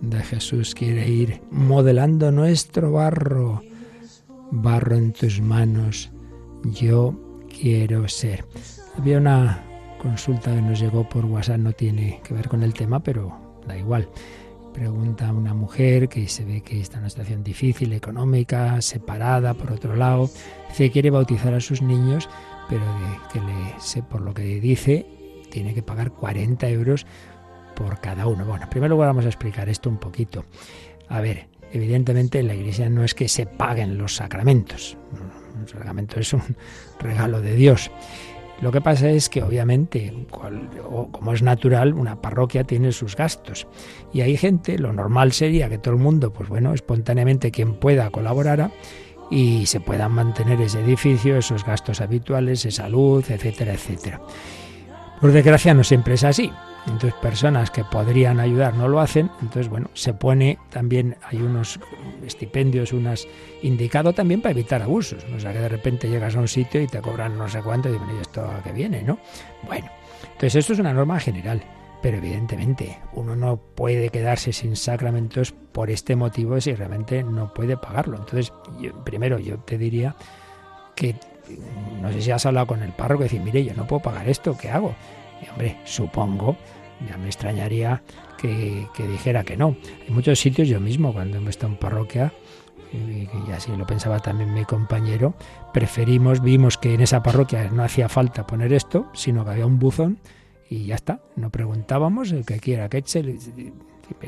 de Jesús quiere ir modelando nuestro barro, barro en tus manos, yo quiero ser. Había una consulta que nos llegó por WhatsApp, no tiene que ver con el tema, pero da igual. Pregunta a una mujer que se ve que está en una situación difícil, económica, separada, por otro lado. Dice que quiere bautizar a sus niños, pero que le, sé por lo que dice, tiene que pagar 40 euros por cada uno. Bueno, en primer lugar vamos a explicar esto un poquito. A ver, evidentemente en la iglesia no es que se paguen los sacramentos. Un sacramento es un [LAUGHS] regalo de Dios. Lo que pasa es que obviamente, como es natural, una parroquia tiene sus gastos. Y hay gente, lo normal sería que todo el mundo, pues bueno, espontáneamente quien pueda colaborara y se puedan mantener ese edificio, esos gastos habituales, esa luz, etcétera, etcétera. Por desgracia no siempre es así. Entonces personas que podrían ayudar no lo hacen. Entonces, bueno, se pone también, hay unos estipendios, unas indicado también para evitar abusos. O sea, que de repente llegas a un sitio y te cobran no sé cuánto y dices, ¿y esto a qué viene? ¿no? Bueno, entonces esto es una norma general. Pero evidentemente uno no puede quedarse sin sacramentos por este motivo si realmente no puede pagarlo. Entonces, primero yo te diría que no sé si has hablado con el párroco decir, mire, yo no puedo pagar esto, ¿qué hago? Y hombre, supongo, ya me extrañaría que, dijera que no. En muchos sitios yo mismo, cuando he estado en parroquia, y, así lo pensaba también mi compañero, preferimos, vimos que en esa parroquia no hacía falta poner esto, sino que había un buzón y ya está. No preguntábamos, el que quiera que eche.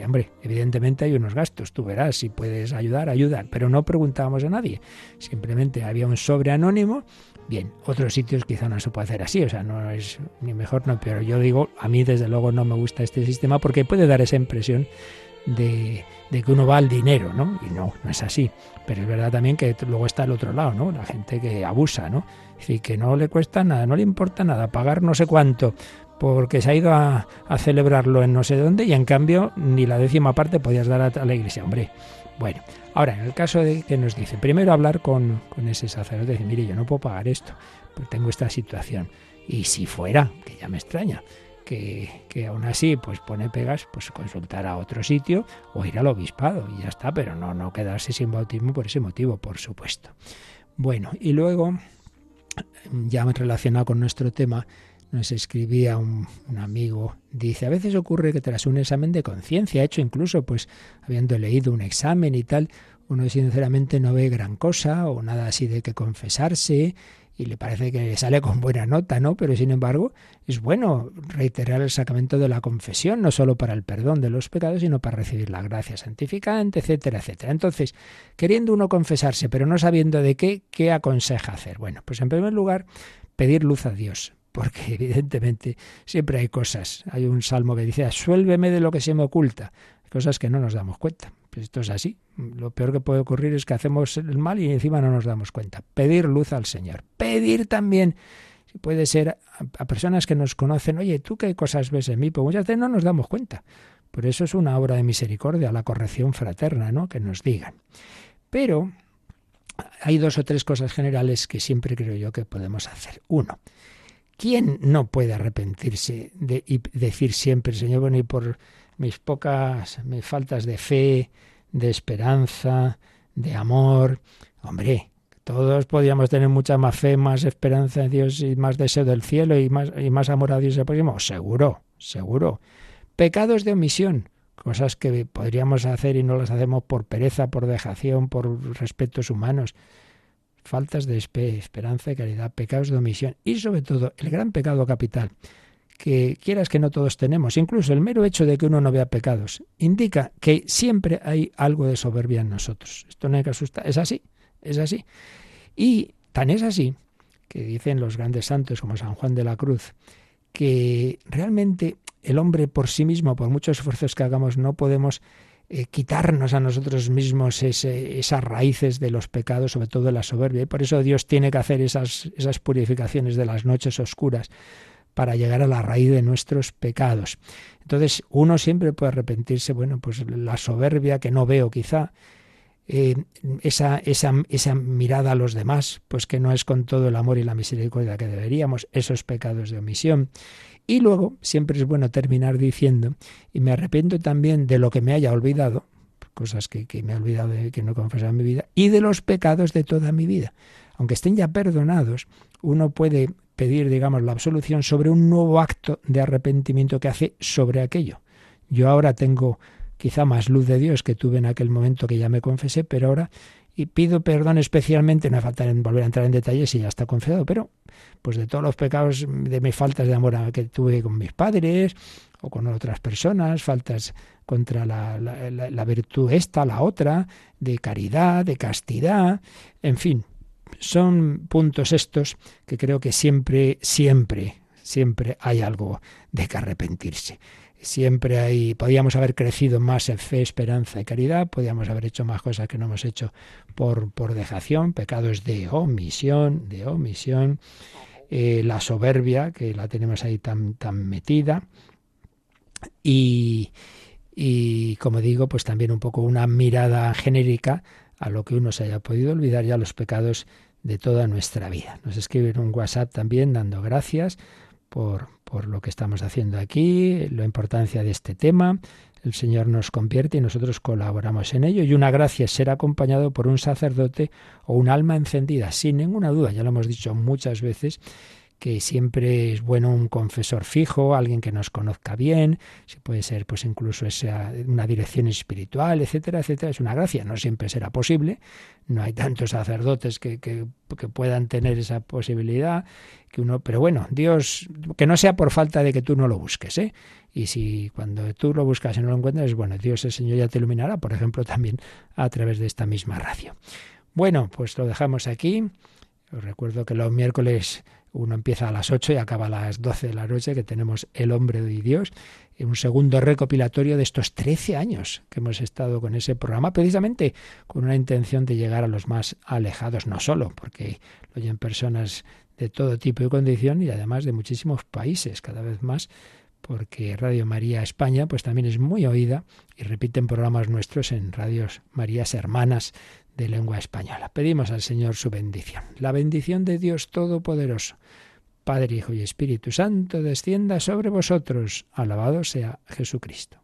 Hombre, evidentemente hay unos gastos, tú verás, si puedes ayudar, ayuda, pero no preguntábamos a nadie. Simplemente había un sobre anónimo Bien, otros sitios quizá no se puede hacer así, o sea, no es ni mejor no peor. Yo digo, a mí desde luego no me gusta este sistema porque puede dar esa impresión de, que uno va al dinero, ¿no? Y no, no es así. Pero es verdad también que luego está el otro lado, ¿no? La gente que abusa, ¿no? Es decir, que no le cuesta nada, no le importa nada pagar no sé cuánto porque se ha ido a, celebrarlo en no sé dónde y en cambio ni la décima parte podías dar a la iglesia. Hombre, bueno, ahora, en el caso de que nos dice, primero hablar con, ese sacerdote, decir, mire, yo no puedo pagar esto, porque tengo esta situación. Y si fuera, que ya me extraña, que, que, aún así pues pone pegas, pues consultar a otro sitio o ir al obispado y ya está, pero no, no quedarse sin bautismo por ese motivo, por supuesto. Bueno, y luego, ya relacionado con nuestro tema, nos escribía un, amigo, dice, a veces ocurre que tras un examen de conciencia, hecho incluso pues habiendo leído un examen y tal, uno sinceramente no ve gran cosa o nada así de que confesarse y le parece que le sale con buena nota, ¿no? Pero sin embargo es bueno reiterar el sacramento de la confesión, no solo para el perdón de los pecados, sino para recibir la gracia santificante, etcétera, etcétera. Entonces, queriendo uno confesarse, pero no sabiendo de qué, ¿qué aconseja hacer? Bueno, pues en primer lugar, pedir luz a Dios, porque [LAUGHS] evidentemente siempre hay cosas. Hay un salmo que dice, suélveme de lo que se me oculta, cosas que no nos damos cuenta. Pues esto es así. Lo peor que puede ocurrir es que hacemos el mal y encima no nos damos cuenta. Pedir luz al Señor. Pedir también, puede ser, a, personas que nos conocen, oye, ¿tú qué cosas ves en mí? Pues muchas veces no nos damos cuenta. Por eso es una obra de misericordia, la corrección fraterna, ¿no? Que nos digan. Pero hay dos o tres cosas generales que siempre creo yo que podemos hacer. Uno, ¿Quién no puede arrepentirse de, y decir siempre, Señor, bueno, y por mis pocas, mis faltas de fe, de esperanza, de amor? Hombre, todos podríamos tener mucha más fe, más esperanza en Dios y más deseo del cielo y más, y más amor a Dios el próximo. Seguro, seguro. Pecados de omisión, cosas que podríamos hacer y no las hacemos por pereza, por dejación, por respetos humanos faltas de esperanza, caridad, pecados de omisión y sobre todo el gran pecado capital que quieras que no todos tenemos, incluso el mero hecho de que uno no vea pecados, indica que siempre hay algo de soberbia en nosotros. Esto no hay que asustar, es así, es así. Y tan es así que dicen los grandes santos como San Juan de la Cruz, que realmente el hombre por sí mismo, por muchos esfuerzos que hagamos, no podemos eh, quitarnos a nosotros mismos esas raíces de los pecados, sobre todo de la soberbia. Y por eso Dios tiene que hacer esas, purificaciones de las noches oscuras para llegar a la raíz de nuestros pecados. Entonces, uno siempre puede arrepentirse, bueno, pues la soberbia que no veo quizá, eh, esa, esa, esa mirada a los demás, pues que no es con todo el amor y la misericordia que deberíamos, esos pecados de omisión, y luego siempre es bueno terminar diciendo, y me arrepiento también de lo que me haya olvidado, cosas que, me he olvidado de que no he confesado en mi vida, y de los pecados de toda mi vida. Aunque estén ya perdonados, uno puede pedir, digamos, la absolución sobre un nuevo acto de arrepentimiento que hace sobre aquello. Yo ahora tengo quizá más luz de Dios que tuve en aquel momento que ya me confesé, pero ahora y pido perdón especialmente, no me falta volver a entrar en detalles si ya está confesado, pero pues de todos los pecados, de mis faltas de amor que tuve con mis padres o con otras personas, faltas contra la, la, la virtud esta, la otra, de caridad, de castidad, en fin, son puntos estos que creo que siempre, siempre, siempre hay algo de que arrepentirse siempre hay, podíamos haber crecido más en fe, esperanza y caridad, podíamos haber hecho más cosas que no hemos hecho por, por dejación, pecados de omisión, de omisión, eh, la soberbia, que la tenemos ahí tan, tan metida, y, y como digo, pues también un poco una mirada genérica a lo que uno se haya podido olvidar ya los pecados de toda nuestra vida. Nos escriben un WhatsApp también dando gracias por, por lo que estamos haciendo aquí, la importancia de este tema. El Señor nos convierte y nosotros colaboramos en ello. Y una gracia es ser acompañado por un sacerdote o un alma encendida, sin ninguna duda, ya lo hemos dicho muchas veces, que siempre es bueno un confesor fijo, alguien que nos conozca bien, si puede ser pues incluso esa, una dirección espiritual, etcétera, etcétera, es una gracia, no siempre será posible, no hay tantos sacerdotes que, que, que puedan tener esa posibilidad, que uno, pero bueno, Dios, que no sea por falta de que tú no lo busques, ¿eh? Y si cuando tú lo buscas y no lo encuentras, bueno, Dios el Señor ya te iluminará, por ejemplo, también a través de esta misma radio. Bueno, pues lo dejamos aquí. Os recuerdo que los miércoles uno empieza a las 8 y acaba a las 12 de la noche, que tenemos El hombre de Dios, un segundo recopilatorio de estos 13 años que hemos estado con ese programa, precisamente con una intención de llegar a los más alejados, no solo porque lo oyen personas de todo tipo y condición y además de muchísimos países, cada vez más porque Radio María España pues también es muy oída y repiten programas nuestros en radios Marías hermanas de lengua española. Pedimos al Señor su bendición. La bendición de Dios Todopoderoso, Padre, Hijo y Espíritu Santo, descienda sobre vosotros. Alabado sea Jesucristo.